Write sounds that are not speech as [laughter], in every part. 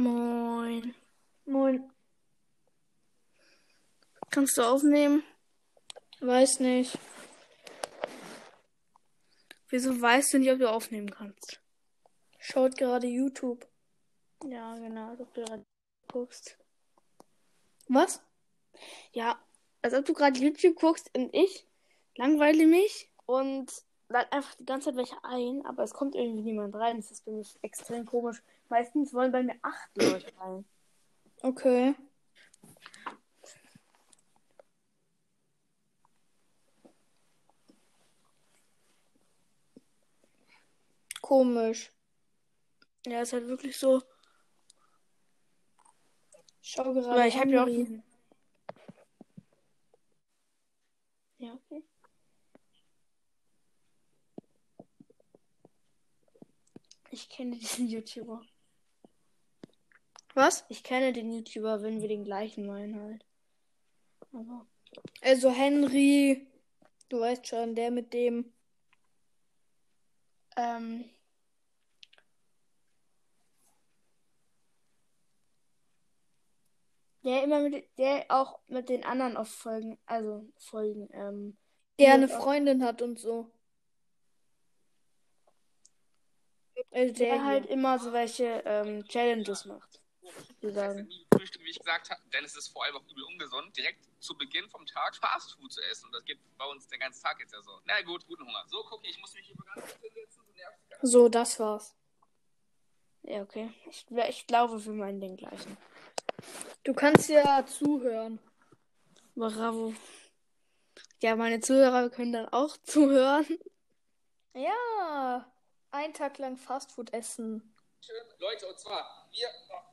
Moin. Moin. Kannst du aufnehmen? Weiß nicht. Wieso weißt du nicht, ob du aufnehmen kannst? Schaut gerade YouTube. Ja, genau, als ob du gerade guckst. Was? Ja, als ob du gerade YouTube guckst und ich langweile mich und lade einfach die ganze Zeit welche ein, aber es kommt irgendwie niemand rein. Das ist für mich extrem komisch. Meistens wollen bei mir acht Leute rein. Okay. Komisch. Ja, ist halt wirklich so. Schau gerade. Weil ich habe ja auch. Ja, okay. Ich kenne diesen YouTuber. Was? Ich kenne den YouTuber, wenn wir den gleichen meinen halt. Aber. Also Henry. Du weißt schon, der mit dem. Ähm. Der immer mit, der auch mit den anderen auf Folgen, also Folgen, ähm, Der eine. Freundin hat und so. Also der, der halt immer so welche ähm, Challenges macht. Nie Frühstück, wie ich gesagt habe, denn es ist vor allem auch übel ungesund, direkt zu Beginn vom Tag Fastfood zu essen. Und das geht bei uns den ganzen Tag jetzt ja so. Na gut, guten Hunger. So, guck, ich muss mich hier ganz kurz hinsetzen. So, das war's. Ja, okay. Ich, ich glaube, wir meinen den gleichen. Du kannst ja zuhören. Bravo. Ja, meine Zuhörer können dann auch [laughs] zuhören. Ja. Ein Tag lang Fastfood essen. Schön. Leute, und zwar, wir.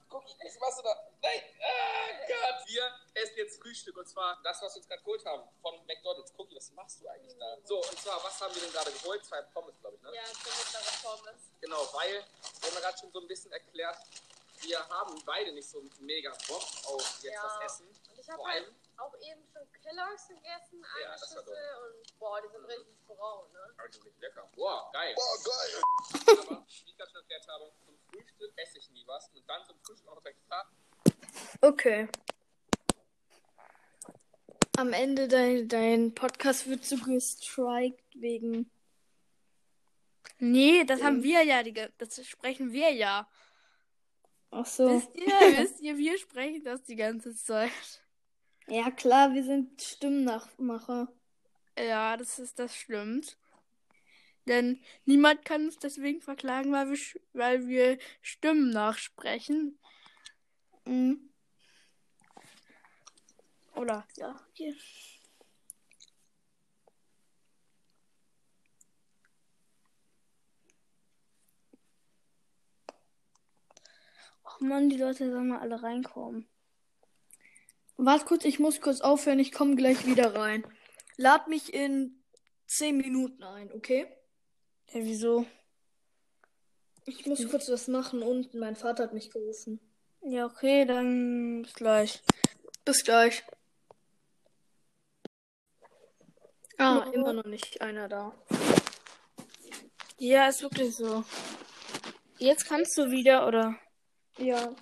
Guck, ich, was du da. Nein! Ah, Gott! Wir essen jetzt Frühstück und zwar das, was wir uns gerade geholt haben von McDonalds. Cookie, was machst du eigentlich da? So, und zwar, was haben wir denn gerade geholt? Zwei Pommes, glaube ich, ne? Ja, so mittlere Pommes. Genau, weil, wir haben ja gerade schon so ein bisschen erklärt, wir haben beide nicht so mega Bock auf jetzt Ja. das Essen. Und ich habe Vor halt allem, auch eben schon Kelloggs gegessen, eine Ja, Schüssel und boah, die sind richtig braun, ne? eigentlich richtig lecker. Boah, geil. Boah, geil. Aber, wie ich gerade schon erklärt habe, Frühstück esse ich nie was und dann zum Frühstück auch noch Tag. Okay. Am Ende dein, dein Podcast wird so gestrikt wegen. Nee, das haben wir ja, die, ge- das sprechen wir ja. Ach so. Wisst ihr, [laughs] wisst ihr, wir sprechen das die ganze Zeit. Ja, klar, wir sind Stimmnachmacher. Ja, das ist, das stimmt. Denn niemand kann uns deswegen verklagen, weil wir, weil wir Stimmen nachsprechen. Mhm. Oder, ja, hier. Och Mann, die Leute sollen mal alle reinkommen. Warte kurz, ich muss kurz aufhören, ich komme gleich wieder rein. Lad mich in 10 Minuten ein, okay? Ja, wieso? Ich muss kurz was machen unten. Mein Vater hat mich gerufen. Ja, okay, dann bis gleich. Bis gleich. Ah, Ja. immer noch nicht einer da. Ja, ist wirklich so. Jetzt kannst du wieder, oder? Ja.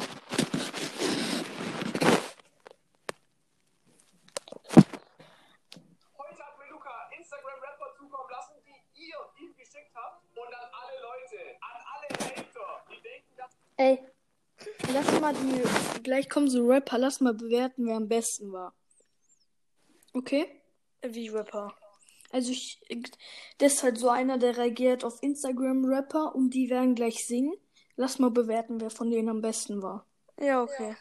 Heute hat mir Luca Instagram-Rapper zukommen lassen, die ihr ihm geschickt habt. Und an alle Leute, an alle Hater, die denken, dass Ey, lass mal die. Gleich kommen so Rapper, lass mal bewerten, wer am besten war. Okay? Wie Rapper. Also ich. Das ist halt so einer, der reagiert auf Instagram-Rapper und die werden gleich singen. Lass mal bewerten, wer von denen am besten war. Ja, okay.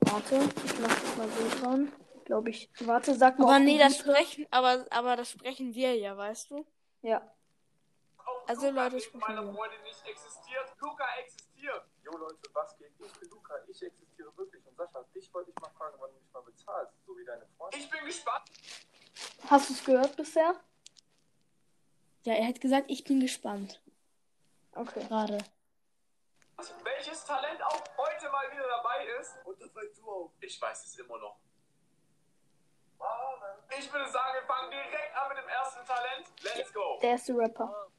Warte, ich mach das mal so dran. Glaube ich. Warte, sag mal. Aber nee, das sprechen, aber, aber das sprechen wir ja, weißt du? Ja. Also, Luca Leute, sprechen meiner wir. Freundin nicht existiert. Luca existiert. Jo Leute, was geht? Ich bin Luca, ich existiere wirklich. Und Sascha, dich wollte ich mal fragen, wann du mich mal bezahlst, so wie deine Freundin. Ich bin gespannt. Hast du es gehört bisher? Ja, er hat gesagt, ich bin gespannt. Okay. Gerade. Welches Talent auch heute mal wieder dabei ist. Und das weißt du auch. Ich weiß es immer noch. Ich würde sagen, wir fangen direkt an mit dem ersten Talent. Let's go. Der erste Rapper.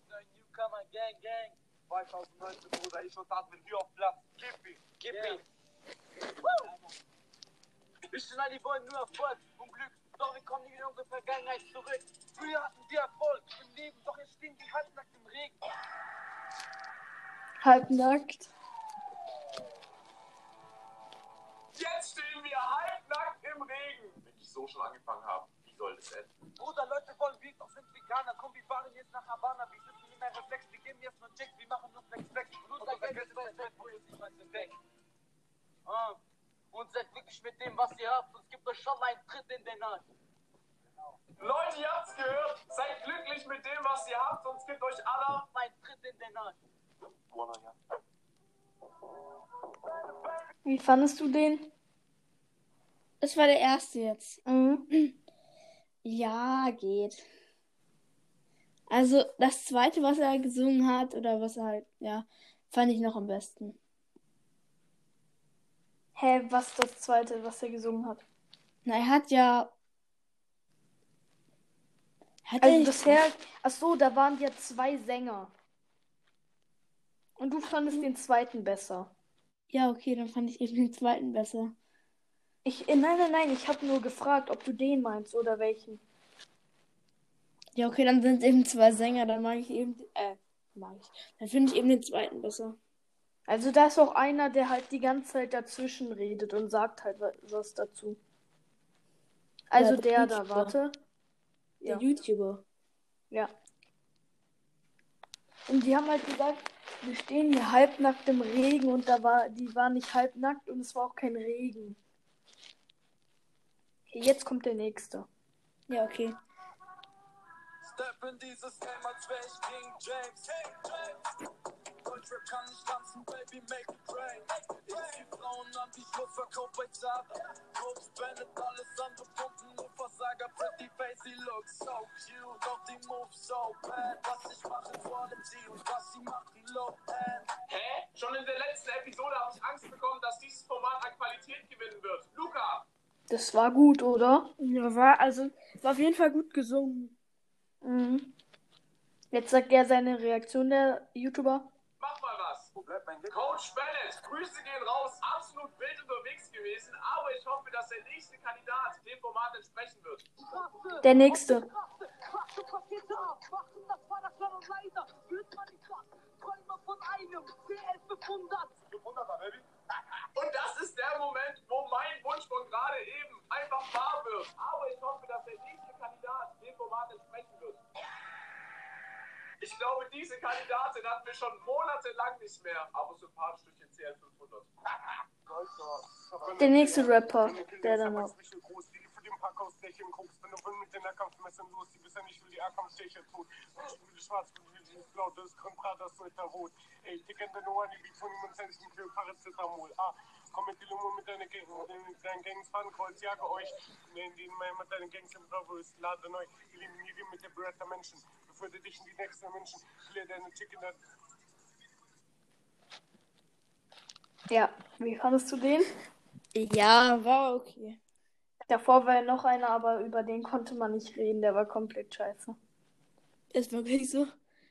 Newcomer Gang Gang. 2019, Bruder, ich und Admin hier auf Platz. Gib ihm, gib yeah. ihm. Ich und Ali wollen nur Erfolg und Glück. Doch wir kommen nie in unsere Vergangenheit zurück. Früher hatten wir Erfolg im Leben, doch jetzt stehen wir halbnackt im Regen. Halbnackt? Jetzt stehen wir halbnackt im Regen. Wenn ich so schon angefangen habe, wie soll das enden? Bruder, Leute wollen wir doch sind Veganer. Komm, wir fahren jetzt nach Havana. Wir sind der Reflex, wir geben jetzt nur Checks, wir machen nur Flex, Flex. Bruder, vergesst das Zeit, wo ihr sich schmeißt weg. Ah. Und seid wirklich mit dem, was ihr habt. Und es gibt euch schon einen Tritt in den Arsch. Leute, ihr habt's gehört. Seid glücklich mit dem, was ihr habt, sonst gibt euch alle. Ein Tritt in den Arsch. Wie fandest du den? Das war der erste jetzt. Mhm. Ja, geht. Also das zweite, was er gesungen hat, oder was er halt, ja, fand ich noch am besten. Hä, was ist das zweite, was er gesungen hat? Na, er hat ja. Hat Also bisher, ach so, da waren ja zwei Sänger. Und du fandest den zweiten besser. Ja, okay, dann fand ich eben den zweiten besser. Ich, äh, nein, nein, nein, ich habe nur gefragt, ob du den meinst oder welchen. Ja, okay, dann sind es eben zwei Sänger, dann mag ich eben, äh, mag ich. Dann finde ich eben den zweiten besser. Also da ist auch einer, der halt die ganze Zeit dazwischen redet und sagt halt wa- was dazu. Also Ja, der der da, warte. Der Ja. YouTuber. Ja. Und die haben halt gesagt, wir stehen hier halbnackt im Regen und da war, die war nicht halbnackt und es war auch kein Regen. Okay, jetzt kommt der nächste. Ja, okay. Step in dieses Game, als wär ich King James. King James. Deutschrap kann nicht tanzen, Baby, make it rain. Ich zieh Frauen an, die Schlussverkauf bei Zara. Brooks, Bennett, alles andere Pumpen, nur Versager. Pretty face, sie look so cute, doch die moves so bad. Was ich mache, vor allem sie und was sie machen, low end. Hä? Schon in der letzten Episode habe ich Angst bekommen, dass dieses Format an Qualität gewinnen wird. Luca, Das war gut, oder? Ja, war, also, war auf jeden Fall gut gesungen. Mhm. Jetzt sagt er seine Reaktion, der YouTuber. mach mal was. Wo bleibt mein Glück? Coach Bennett, Grüße gehen raus. Absolut wild unterwegs gewesen, aber ich hoffe, dass der nächste Kandidat dem Format entsprechen wird. Der nächste. Krasse Pakete Träume von einem CL500. 500er, Baby. [laughs] Und das ist der Moment, wo mein Wunsch von gerade eben einfach wahr wird. Aber ich hoffe, dass der nächste Kandidat dem Format entsprechen wird. Ich glaube, diese Kandidatin hatten wir schon monatelang nicht mehr. Aber sympathisch durch den CL500. Der nächste Rapper, der dann noch. Den Parkhausdächern guckst, wenn du mit den Nahkampfmessern los, die bisher nicht für die Nahkampfstecher tut. Ich will schwarz, ich will blau, das ist Kontradas, Leute rot. Ey, die kennt der Nummer, die wie von ihm und Zentchen für Paracetamol. Ah, komm mit die Lummer mit deinen Gang, mit deinen Gangs fahren, Kreuz, jage euch. Nehmen die mal mit deinen Gangs im Bravo, ist lade neu. Eliminiere mit der Beretta Menschen. Befördere dich in die nächsten Menschen. Klär deine Chicken, Ja, wie fandest du den? Ja, war okay. Davor war ja noch einer, aber über den konnte man nicht reden. Der war komplett scheiße. Ist wirklich so.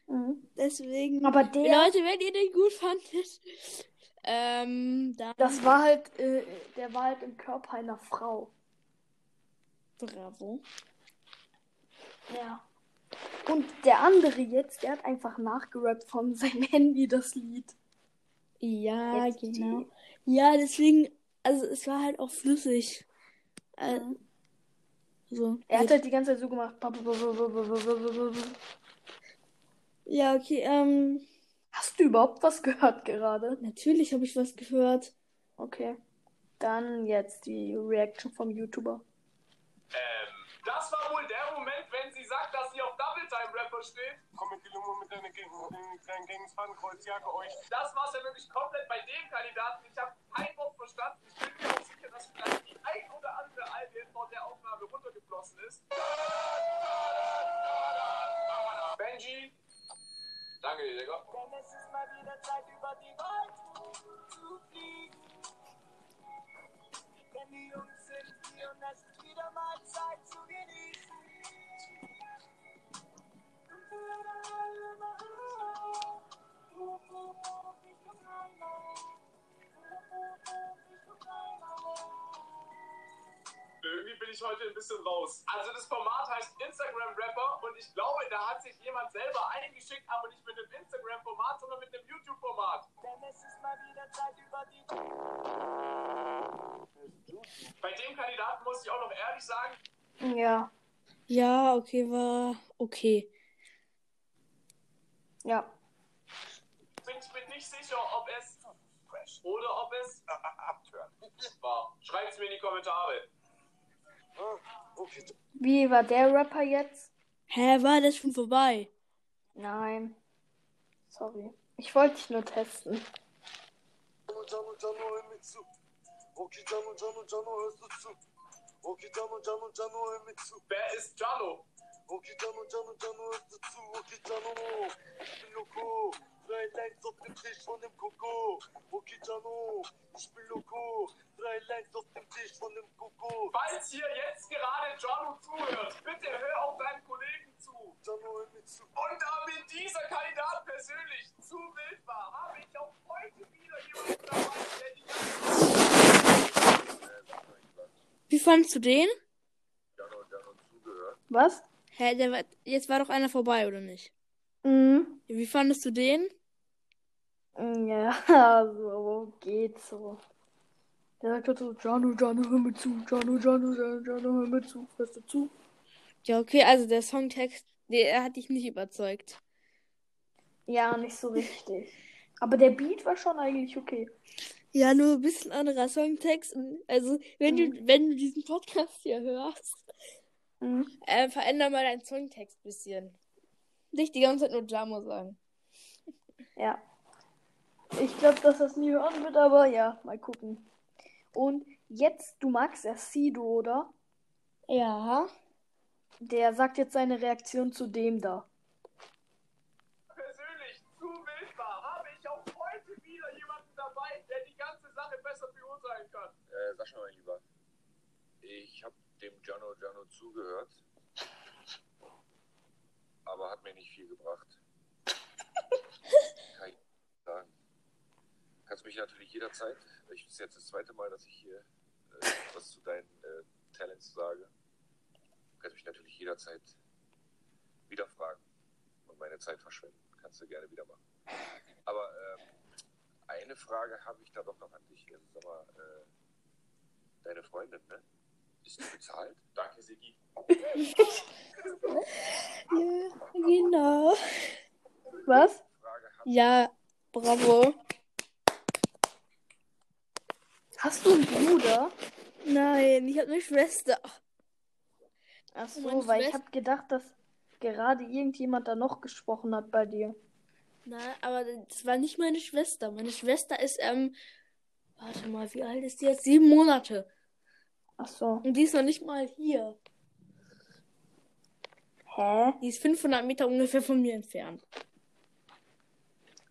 Mhm. Deswegen. Aber der, Leute, wenn ihr den gut fandet, ähm, dann. das war halt, äh, der war halt im Körper einer Frau. Bravo. Ja. Und der andere jetzt, der hat einfach nachgerappt von seinem Handy das Lied. Ja, Jetzt die- genau. Ja, deswegen, also es war halt auch flüssig. Äh, so. Er hat halt die ganze Zeit so gemacht. Ja, okay, ähm, Hast du überhaupt was gehört gerade? natürlich habe ich was gehört. Okay. Dann jetzt die Reaction vom YouTuber. Ähm, das war wohl der Moment, wenn sie sagt, dass sie auf Double Time Rapper steht. Komm mit die Lummer mit deinen Gang, mit deinen Gangs fahren, euch. Das war es ja wirklich komplett bei dem Kandidaten. Ich habe kein Wort verstanden. Ich bin mir auch sicher, dass vielleicht ein oder andere Alien vor der Aufnahme runtergeflossen ist. Benji. Danke dir, Digga. Denn es ist mal wieder Zeit, über die Welt zu fliegen. Denn die Jungs sind hier und es ist wieder mal Zeit zu genießen. Und wir alle machen so. Richtung Heimat. Richtung Heimat. natürlich heute ein bisschen raus. Also das Format heißt Instagram Rapper und ich glaube, da hat sich jemand selber eingeschickt, aber nicht mit dem Instagram-Format, sondern mit dem YouTube-Format. Bei dem Kandidaten muss ich auch noch ehrlich sagen, Ja. Ja, okay, war okay. Ja. bin ich mir nicht sicher, ob es oder ob es war. Schreibt es mir in die Kommentare. Wie war der Rapper jetzt? Hä, war das schon vorbei? Nein. Sorry. Ich wollte dich nur testen. Wer ist Jano? Okay, Jano, Jano, Jano, hörst du zu? Okay, Jano, ich bin Loco. Drei Lines auf dem Tisch von dem Coco. Okay, Jano, ich bin Loco. Drei Lines auf dem Tisch von dem Coco. Falls hier jetzt gerade Jano zuhört, bitte hör auch deinen Kollegen zu. Jano, hör mir zu. Und da mir dieser Kandidat persönlich zu wild war, habe ich auch heute wieder jemanden dabei, der die ganze Wie fandst du den? Jano, Jano zugehört. Was? Hä, der war, jetzt war doch einer vorbei, oder nicht? Mhm. Wie fandest du den? Ja, [laughs] so geht so. Der sagt halt so, Jano, Jano, hör mir zu, Jano, Jano, Jano, hör mir zu, hörst du zu? Ja, okay, also der Songtext, der hat dich nicht überzeugt. Ja, nicht so richtig. Aber der Beat war schon eigentlich okay. Ja, nur ein bisschen anderer Songtext. Also, wenn du, wenn du diesen Podcast hier hörst, Mhm. äh, veränder mal deinen Songtext ein bisschen. Nicht die ganze Zeit nur Jamo sagen. Ja. Ich glaube, dass das nie hören wird, aber ja, mal gucken. Und jetzt, du magst ja Sido, oder? Ja. Der sagt jetzt seine Reaktion zu dem da. persönlich zu wild war, habe ich auch heute wieder jemanden dabei, der die ganze Sache besser beurteilen kann. Äh, Sascha, mein Lieber. Ich habe dem Jano Jano zugehört. Aber hat mir nicht viel gebracht. [laughs] Kann ich sagen. Kannst mich natürlich jederzeit, ich ist jetzt das zweite Mal, dass ich hier äh, was zu deinen äh, Talents sage. Kannst mich natürlich jederzeit wieder fragen und meine Zeit verschwenden. Kannst du gerne wieder machen. Aber ähm, eine Frage habe ich da doch noch an dich. Also, sag mal, äh, deine Freundin, ne? Ist die bezahlt? Danke, Sigi. [laughs] Ja, genau. Was? Ja, bravo. Hast du einen Bruder? Nein, ich habe eine Schwester. Ach so, Meine weil ich Schwester- habe gedacht, dass gerade irgendjemand da noch gesprochen hat bei dir. Nein, aber das war nicht meine Schwester. Meine Schwester ist, ähm, warte mal, wie alt ist die jetzt? Sieben Monate. Ach so. Und die ist noch nicht mal hier. Hä? Die ist 500 Meter ungefähr von mir entfernt.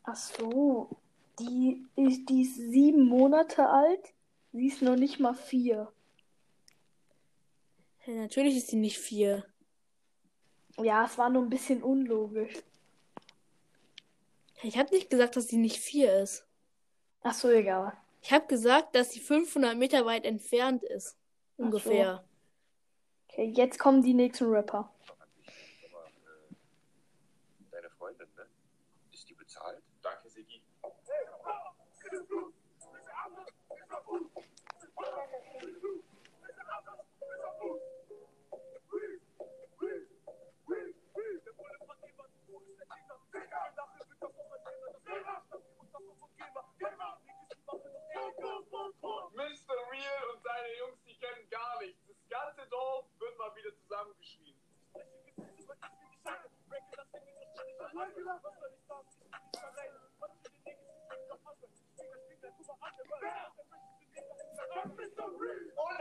Ach so. Die ist, die ist sieben Monate alt. Sie ist noch nicht mal vier. Ja, natürlich ist sie nicht vier. Ja, es war nur ein bisschen unlogisch. Ich habe nicht gesagt, dass sie nicht vier ist. Ach so, egal. Ich habe gesagt, dass sie 500 Meter weit entfernt ist. so. Ungefähr. Okay, jetzt kommen die nächsten Rapper. mal, äh, deine Freundin, ne? Ist die bezahlt? Mr. Real und seine Jungs, die kennen gar nichts. Das ganze Dorf wird mal wieder zusammengeschrien. Und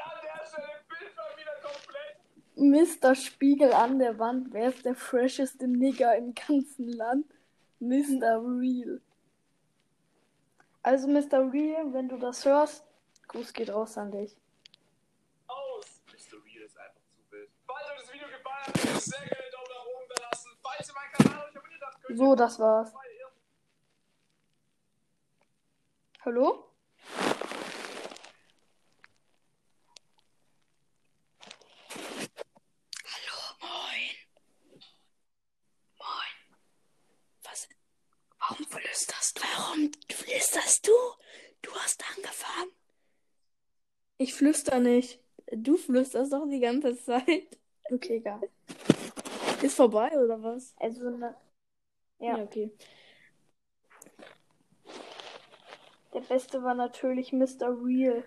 an der Stelle Bild mal wieder komplett. Mr. Spiegel an der Wand. Wer ist der fresheste Nigger im ganzen Land? Mr. Real. Also, Mr. Real, wenn du das hörst, Gruß geht raus an dich. Aus! Mr. Real ist einfach zu wild. Falls euch das Video gefallen hat, sehr gerne einen Daumen nach oben da lassen. Falls ihr meinen Kanal euch abonniert habt, könnt ihr... So, das war's. Hallo? Warum flüsterst? Warum flüsterst du? Du hast angefangen. Ich flüster nicht. Du flüsterst doch die ganze Zeit. Okay, egal. Ist vorbei oder was? Also, ne, Ja. okay. der beste war natürlich Mr. Real.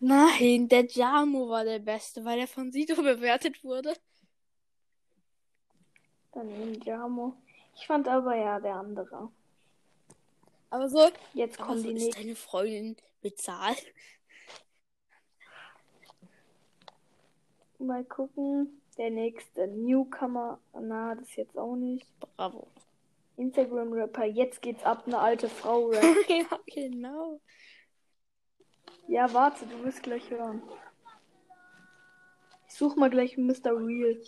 Nein, der Jamo war der Beste, weil er von Sito bewertet wurde. Dann den Jamo. Ich fand aber ja der andere. Aber so, Jetzt aber kommen so die ist nächsten. deine Freundin bezahlt. Mal gucken. Der nächste Newcomer. Na, das jetzt auch nicht. Bravo. Instagram-Rapper. Jetzt geht's ab, eine alte Frau [laughs] ja, genau. ja, warte, du wirst gleich hören. Ich such mal gleich Mr. Real.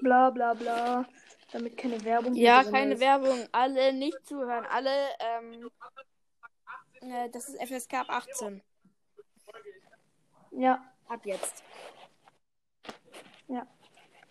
Bla bla bla. Damit keine Werbung Ja, keine ist. Werbung. Alle nicht zuhören. Alle, ähm, äh, das ist FSK ab 18. Ja, Ab jetzt.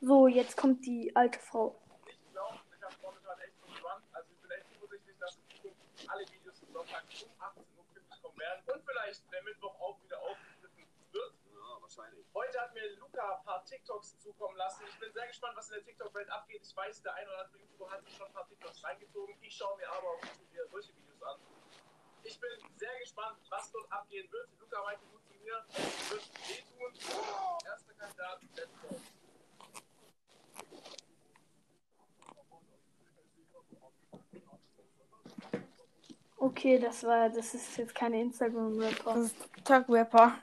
so, jetzt kommt die alte Frau. Ich glaube, ich habe momentan echt so. Also ich bin echt zuversichtlich, dass in Zukunft alle Videos am Sonntag um 18 Uhr pünktlich kommen werden. Und vielleicht der Mittwoch auch wieder aufgegriffen wird. Ja, wahrscheinlich. Heute hat mir Luca ein paar TikToks zukommen lassen. Ich bin sehr gespannt, was in der TikTok-Welt abgeht. Ich weiß, der ein oder andere YouTuber hat sich schon ein paar TikToks reingezogen. Ich schaue mir aber YouTube wieder solche Videos an. Ich bin sehr gespannt, was dort abgehen wird. Luca meinte gut zu mir, es wird wehtun. Erster Kandidat, let's go. Okay, das war, das ist jetzt keine Instagram-Rapper. Das ist TikTok-Rapper.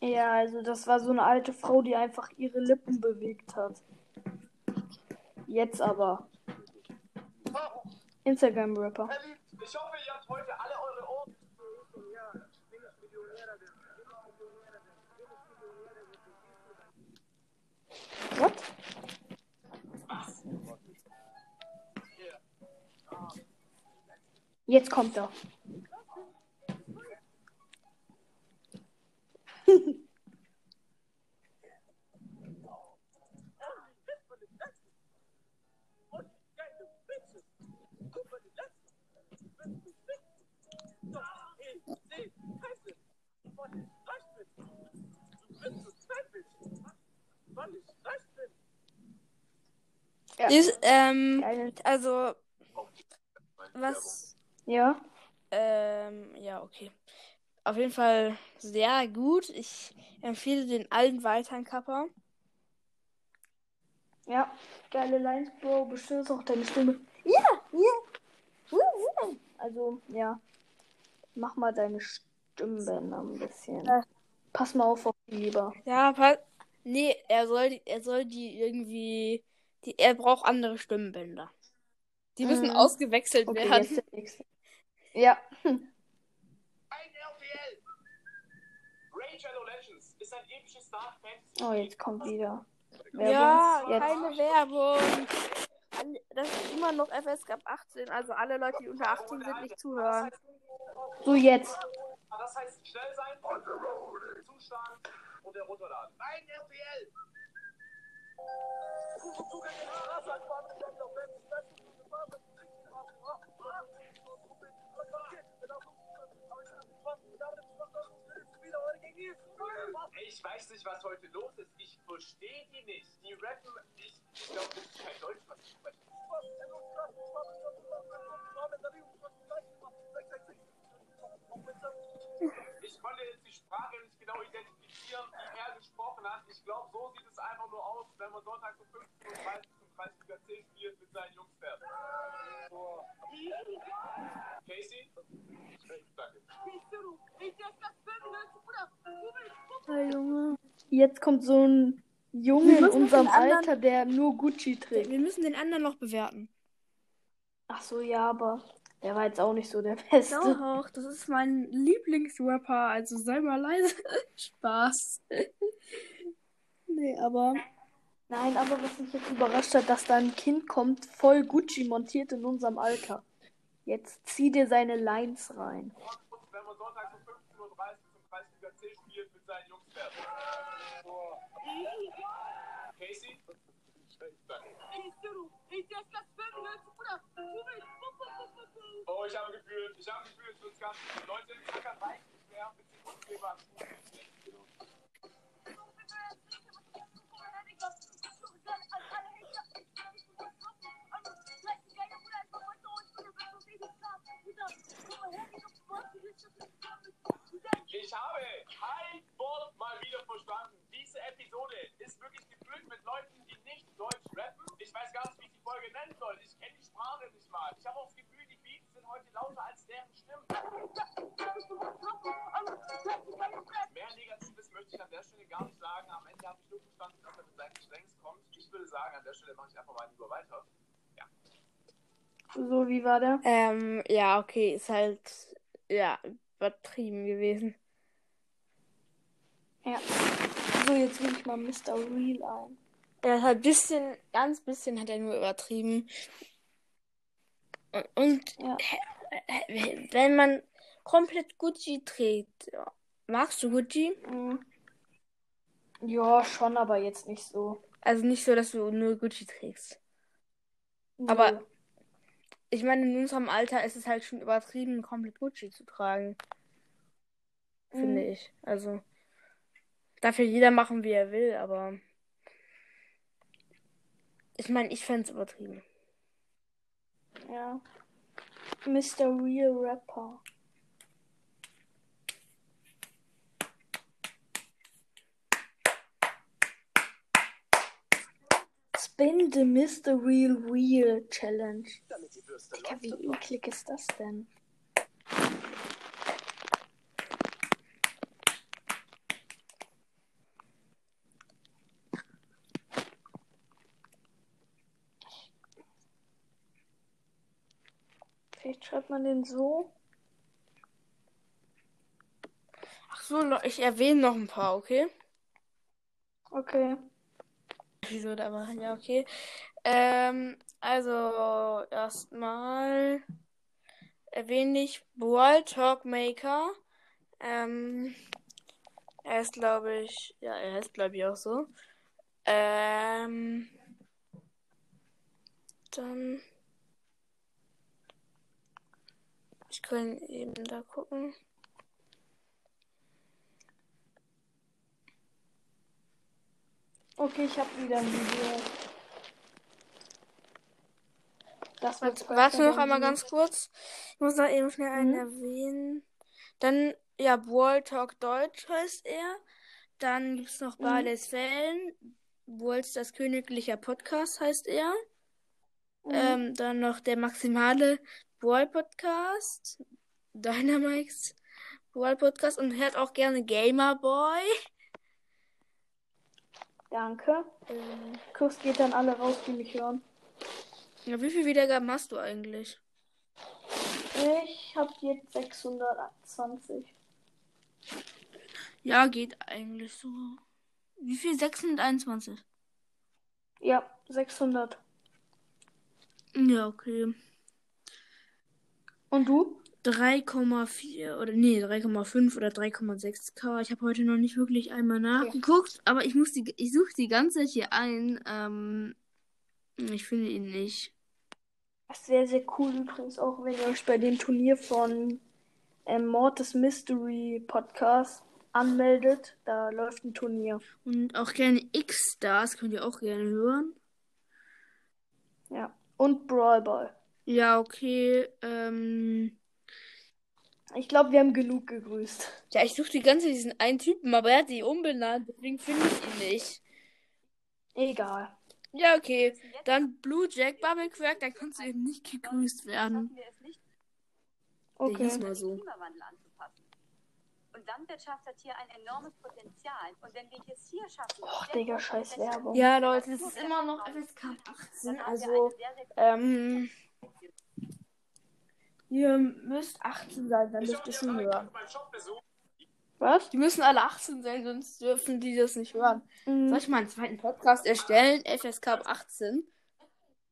Ja, also das war so eine alte Frau, die einfach ihre Lippen bewegt hat. Jetzt aber. Instagram-Rapper. Ich hoffe, ihr habt heute alle eure Ohren. What? Jetzt kommt er. [laughs] Ja. Ist, ähm, Geil. also, was, Ja. ähm, ja, okay. Auf jeden Fall sehr gut. Ich empfehle den allen weiteren Kappa. Ja. Geile Lines, Bro. Bestimmt auch deine Stimme. Ja, ja. Also, ja. Mach mal deine Stimmbänder ein bisschen. Ja. Pass mal auf, auf die lieber. Ja, pa nee, er soll, er soll die irgendwie, die, er braucht andere Stimmbänder. Die müssen Mhm. ausgewechselt Okay, werden. Ja. Ein RTL! Raid Shadow Legends ist ein episches Dark Fantasy. Oh, jetzt kommt wieder. Ja, Jetzt. keine Werbung. Das ist immer noch FSK ab 18, also alle Leute, die unter 18 sind, nicht zuhören. So, jetzt. Das heißt schnell sein, zuschlagen und herunterladen. Ein RTL! Ich weiß nicht, was heute los ist. Ich verstehe die nicht. Die rappen. Ich, ich glaube, das ist kein Deutsch, was sie sprechen. [laughs] Ich konnte jetzt die Sprache nicht genau identifizieren, die er gesprochen hat. Ich glaube, so sieht es einfach nur aus, wenn man sonntags um 15.30 Uhr zum Kreisliga C spielt mit seinen Jungs fährt. Casey? Danke. Hey, Junge. Jetzt kommt so ein Junge in unserem anderen- Alter, der nur Gucci trägt. Wir müssen den anderen noch bewerten. Ach so, ja, aber der war jetzt auch nicht so der Beste. Doch, das ist mein Lieblingsrapper, also sei mal leise. [laughs] Spaß. nee, aber. Nein, aber was mich jetzt überrascht hat, dass da ein Kind kommt, voll Gucci montiert in unserem Alter. Jetzt zieh dir seine Lines rein. Wenn man sonntags um 15.30 Uhr zum Kreisliga C spielt mit seinen Jungs fährt. Casey? Ich habe gefühlt, ich habe gefühlt, es ganz Leute, Zucker reicht nicht mehr. Ich habe kein Wort mal wieder verstanden. Diese Episode ist wirklich gefüllt mit Leuten, Deutsch rappen. Ich weiß gar nicht, wie ich die Folge nennen soll. Ich kenne die Sprache nicht mal. Ich habe auch das Gefühl, die Beats sind heute lauter als deren Stimmen. Mehr Negatives möchte ich an der Stelle gar nicht sagen. Am Ende habe ich nur verstanden, dass er mit seinen Gestränks kommt. Ich würde sagen, an der Stelle mache ich einfach mal lieber weiter. So, wie war der? Ähm, ja, okay, ist halt, ja, übertrieben gewesen. Ja. So, jetzt will ich mal Mr. Real ein. Er hat ein bisschen, ganz bisschen hat er nur übertrieben. Und, und Ja. wenn man komplett Gucci trägt, ja. magst du Gucci? Mhm. Ja, schon, aber jetzt nicht so. Also nicht so, dass du nur Gucci trägst. Nö. Aber- Ich meine, in unserem Alter ist es halt schon übertrieben, komplett Gucci zu tragen. Finde Mhm. ich. Also, darf ja jeder machen, wie er will, aber ich meine, ich fände es übertrieben. Ja. Mr. Real Rapper. Spin the Mr. Real Wheel Challenge. Digga, wie eklig ist das denn? Vielleicht schreibt man den so. Ach so, ich erwähne noch ein paar, okay? Okay. Wieso da machen? Ja, okay. Ähm, also, erstmal erwähne ich Brawl Talk Maker. Ähm, er ist, glaube ich, ja, er ist, glaube ich, auch so. Ähm, dann, kann eben da gucken. Okay, ich habe wieder ein Video. Das Warte, noch einmal ganz kurz. Ich muss noch eben schnell einen Mhm. erwähnen. Dann, ja, Brawl Talk Deutsch heißt er. Dann gibt's noch Mhm. Barley's Fällen. Brawls das königlicher Podcast heißt er. Mhm. Ähm, dann noch der maximale Brawl Podcast. [laughs] Dynamix Brawl Podcast. Und hört auch gerne Gamer Boy. Danke. Ähm, Kuss geht dann alle raus, die mich hören. ja, wie viel Wiedergaben hast du eigentlich? Ich habe jetzt 620. Ja, geht eigentlich so. Wie viel? 621. Ja, 600. Ja, okay. Und du? 3,4 oder nee, 3,5 oder 3,6k. Ich habe heute noch nicht wirklich einmal nachgeguckt, aber ich muss die, ich suche die ganze Zeit hier ein. Ähm, ich finde ihn nicht. Das sehr, sehr cool übrigens auch, wenn ihr euch bei dem Turnier von ähm, Mortis Mystery Podcast anmeldet. Da läuft ein Turnier. Und auch gerne X-Stars könnt ihr auch gerne hören. Ja. Und Brawl Ball. Ja, okay. Ähm, Ich glaube, wir haben genug gegrüßt. ja, ich suche die ganze Zeit diesen einen Typen, aber er hat die umbenannt, deswegen finde ich ihn nicht. Egal. Ja, okay. Dann Blue Jack Bubble Quack, dann kannst du eben nicht gegrüßt werden. Okay. hieß mal so. den Klimawandel anzupassen. Und Landwirtschaft hat hier ein enormes Potenzial. Und wenn wir es hier schaffen, Och, Digga, scheiß Werbung. Ja, Leute, es ist immer noch FSK 18, dann haben wir also eine sehr, sehr ähm, ihr müsst 18 sein, dann dürft ihr nicht hören. Was? Die müssen alle 18 sein, sonst dürfen die das nicht hören. Soll Mhm. ich mal einen zweiten Podcast erstellen? FSK ab 18?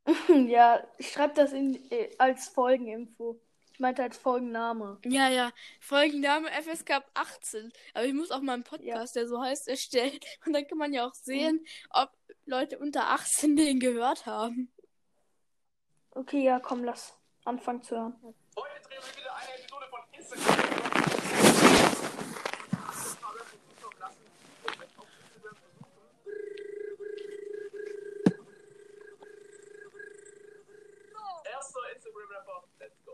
[laughs] Ja, ich schreibe das in, äh, als Folgeninfo. Ich meinte als Folgenname. Ja, ja. Folgenname FSK ab 18. Aber ich muss auch mal einen Podcast, der so heißt, erstellen. [laughs] Und dann kann man ja auch sehen, ob Leute unter 18 den gehört haben. Okay, ja, komm, lass anfangen zu hören. Erster Instagram-Rapper, let's go.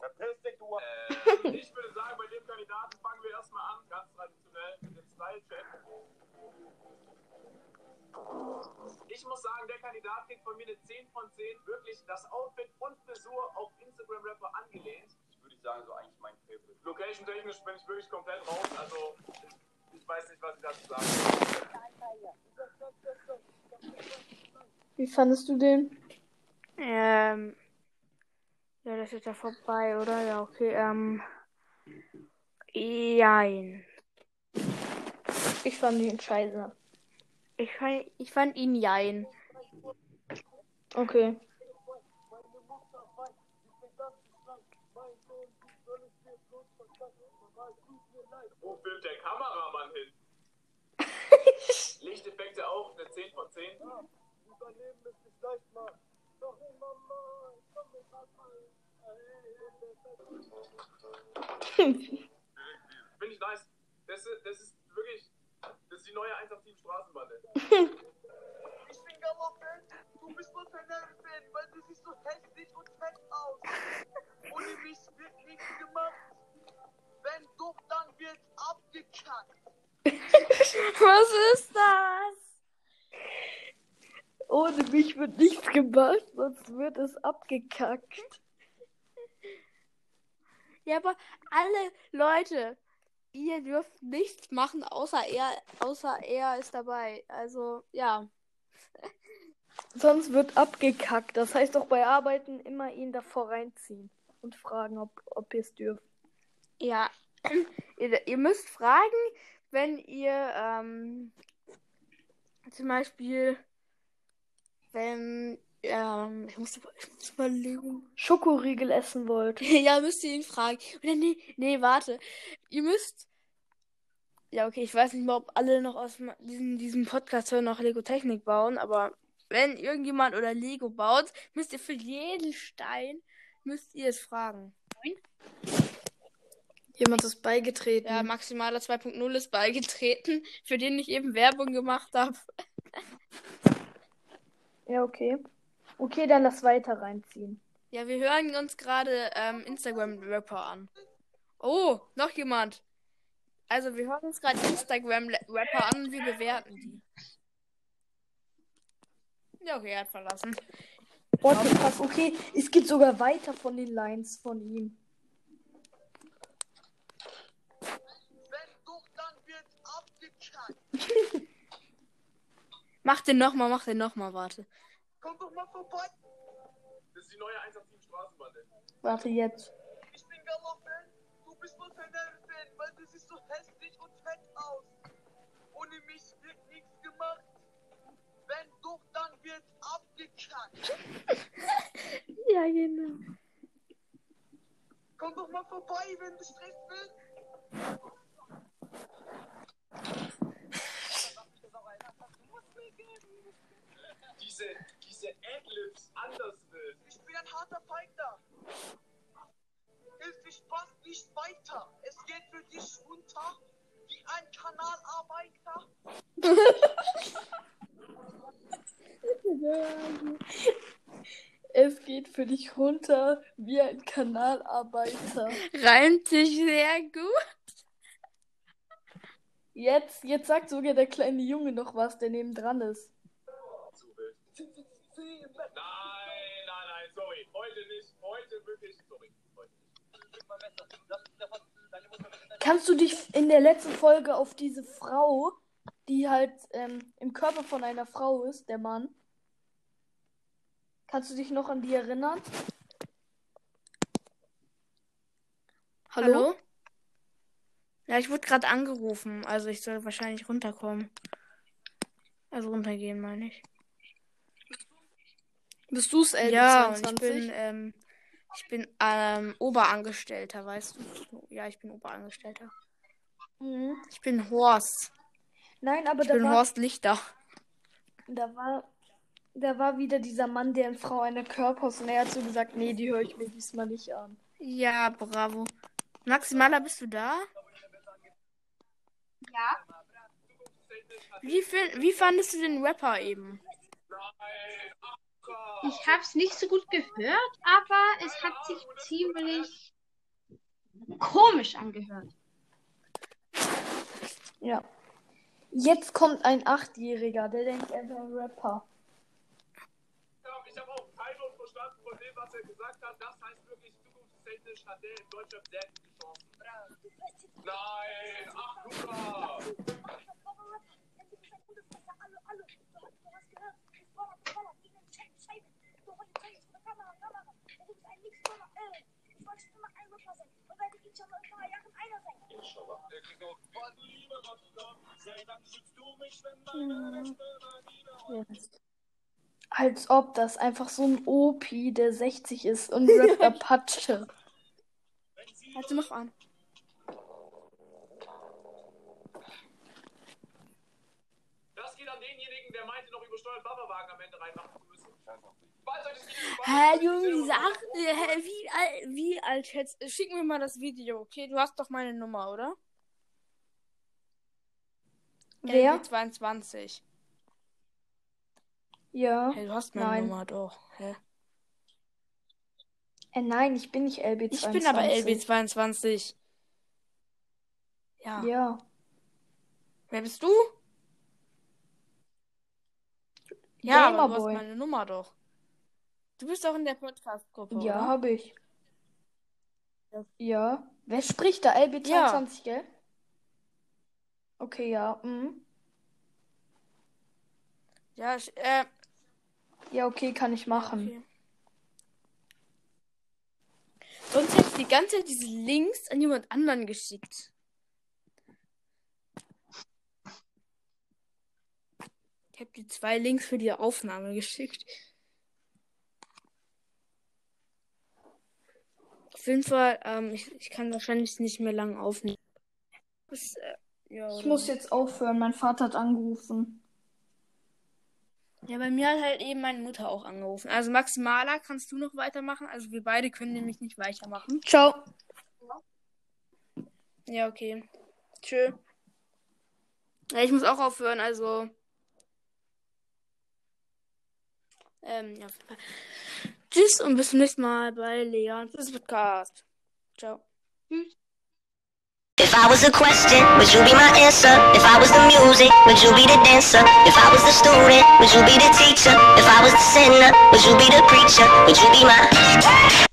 Verpiss dich, du Äh, ich würde sagen, bei dem Kandidaten fangen wir erstmal an, ganz traditionell, mit dem Style-Check. Ich muss sagen, der Kandidat kriegt von mir eine 10 von 10. Wirklich das Outfit und Frisur auf Instagram-Rapper angelehnt. Ich würde sagen, so eigentlich mein Favorite. Location-technisch bin ich wirklich komplett raus, also ich weiß nicht, was ich dazu sagen soll. Wie fandest du den? Ähm. Ja, das ist ja vorbei, oder? Ja, okay. Ähm. Jein. Ich fand ihn scheiße. Ich fand, ich fand ihn jein. Okay. Wo filmt der Kameramann hin? [laughs] Lichteffekte auch, eine 10 von 10. [laughs] Finde ich nice. Das ist, das ist wirklich, das ist die neue 187 Straßenbande. [laughs] Ich bin gelaufen, du bist nur Fan, weil du siehst so hässlich und fett aus. Ohne mich wird nichts gemacht. Wenn doch, dann wird abgekackt. [laughs] Was ist das? Ohne mich wird nichts gemacht, sonst wird es abgekackt. Ja, aber alle Leute, ihr dürft nichts machen, außer er, außer er ist dabei. Also, ja. Sonst wird abgekackt. Das heißt auch bei Arbeiten immer ihn davor reinziehen und fragen, ob, ob ihr es dürft. Ja. [clears throat] ihr, ihr müsst fragen, wenn ihr ähm, zum Beispiel, wenn, ähm, ich muss, ich muss überlegen. Schokoriegel essen wollt. [laughs] ja, müsst ihr ihn fragen. Oder nee, nee, warte. Ihr müsst. Ja, okay, ich weiß nicht mal, ob alle noch aus diesem, diesem Podcast hören, noch Lego Technik bauen, aber wenn irgendjemand oder Lego baut, müsst ihr für jeden Stein, müsst ihr es fragen. Jemand ist beigetreten. Ja, Maximaler 2.0 ist beigetreten, für den ich eben Werbung gemacht habe. [laughs] Ja, okay. Okay, dann lass weiter reinziehen. Ja, wir hören uns gerade ähm, Instagram-Rapper an. Oh, noch jemand. Also, wir hören uns gerade Instagram-Rapper an und wir bewerten die. Ja, okay, er hat verlassen. The fuck? Okay, es geht sogar weiter von den Lines von ihm. Wenn doch, dann wird abgekackt. [laughs] Mach den nochmal, mach den nochmal, warte. Komm doch mal vorbei. Das ist die neue 187 Straßenbande. Warte jetzt. Ich bin gelaufen, du bist nur Fan, weil du siehst so hässlich und fett aus. Ohne mich wird nichts gemacht. Wenn doch, dann wird abgekackt. [laughs] Ja, genau. Komm doch mal vorbei, wenn du Stress willst. Diese, diese Adlibs anders will. Ich bin ein harter Fighter. Hilf dich Spaß nicht weiter. Es geht für dich runter wie ein Kanalarbeiter. Es geht für dich runter wie ein Kanalarbeiter. Reimt sich sehr gut. Jetzt, jetzt sagt sogar der kleine Junge noch was, der neben dran ist. Nein, nein, nein, sorry. Heute nicht. Heute wirklich. Sorry. Heute nicht. Kannst du dich in der letzten Folge auf diese Frau, die halt ähm, im Körper von einer Frau ist, der Mann, kannst du dich noch an die erinnern? Hallo? Ja, ich wurde gerade angerufen. Also ich soll wahrscheinlich runterkommen. Also runtergehen, meine ich. Bist du's, LB22? Ja, und ich bin, ähm, ich bin ähm, Oberangestellter, weißt du? Ja, ich bin Oberangestellter. Mhm. Ich bin Horst. Nein, aber Ich da bin war, Horst Lichter. da war, da war wieder dieser Mann, der in Frau eine Körpers und er hat so gesagt, nee, die höre ich mir diesmal nicht an. Ja, bravo. Maximaler, bist du da? Ja. Wie, fin- wie fandest du den Rapper eben? Ich habe es nicht so gut gehört, aber es hat sich ziemlich komisch angehört. Ja. Jetzt kommt ein Achtjähriger, der denkt, er wäre ein Rapper. Ja, ich habe auch teilweise verstanden von dem, was er gesagt hat. Das heißt wirklich, zukunftstechnisch hat der in Deutschland gute Chancen. Nein, ach Luca! Als ob das einfach so ein OP, der 60 ist und rappt Apache. Halt noch an. Das geht an denjenigen, der meinte, noch übersteuert Baba-Wagen am Ende reinmachen Hä, Junge, diese acht, hä, wie, al- wie alt schätzt. Schick mir mal das Video, okay? Du hast doch meine Nummer, oder? Wer? 22. Ja. Hey, du hast meine Nein. Nummer doch. Hä? Äh, nein, ich bin nicht LB22. Ich bin aber LB22. Ja. Ja. Wer bist du? Ja, aber du hast Gamerboy. meine Nummer doch. Du bist doch in der Podcast-Gruppe, Ja, habe ich. Ja. Wer spricht da? LB22, gell? Okay, ja. Mhm. Ja, ich, äh, Ja, okay, kann ich machen. okay. Sonst hätte ich die ganze Zeit diese Links an jemand anderen geschickt. Ich habe die zwei Links für die Aufnahme geschickt. Auf jeden Fall, ähm, ich, ich kann wahrscheinlich nicht mehr lang aufnehmen. Das, äh, ja, Ich muss jetzt aufhören. Mein Vater hat angerufen. Ja, bei mir hat halt eben meine Mutter auch angerufen. Also Maximaler, kannst du noch weitermachen? Also wir beide können nämlich nicht weitermachen. Ciao. Ja, okay. Tschö. Ja, ich muss auch aufhören, also. Ähm, ja. Tschüss und bis zum nächsten Mal bei Leons Podcast. Ciao. If I was a question, would you be my answer? If I was the music, would you be the dancer? If I was the student, would you be the teacher? If I was the sinner, would you be the preacher? Would you be my